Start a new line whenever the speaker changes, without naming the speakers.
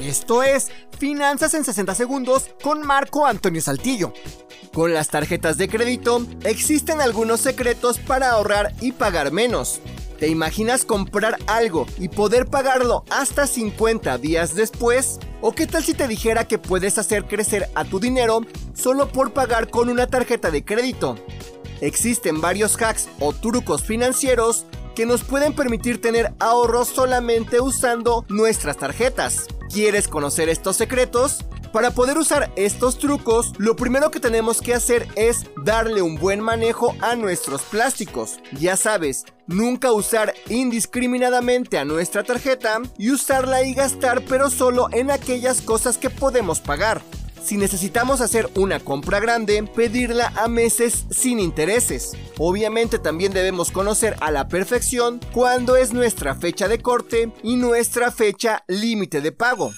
Esto es Finanzas en 60 Segundos con Marco Antonio Saltillo. Con las tarjetas de crédito existen algunos secretos para ahorrar y pagar menos. ¿Te imaginas comprar algo y poder pagarlo hasta 50 días después? ¿O qué tal si te dijera que puedes hacer crecer a tu dinero solo por pagar con una tarjeta de crédito? Existen varios hacks o trucos financieros que nos pueden permitir tener ahorros solamente usando nuestras tarjetas. ¿Quieres conocer estos secretos? Para poder usar estos trucos, lo primero que tenemos que hacer es darle un buen manejo a nuestros plásticos. Ya sabes, nunca usar indiscriminadamente a nuestra tarjeta y usarla y gastar pero solo en aquellas cosas que podemos pagar. Si necesitamos hacer una compra grande, pedirla a meses sin intereses. Obviamente también debemos conocer a la perfección cuándo es nuestra fecha de corte y nuestra fecha límite de pago.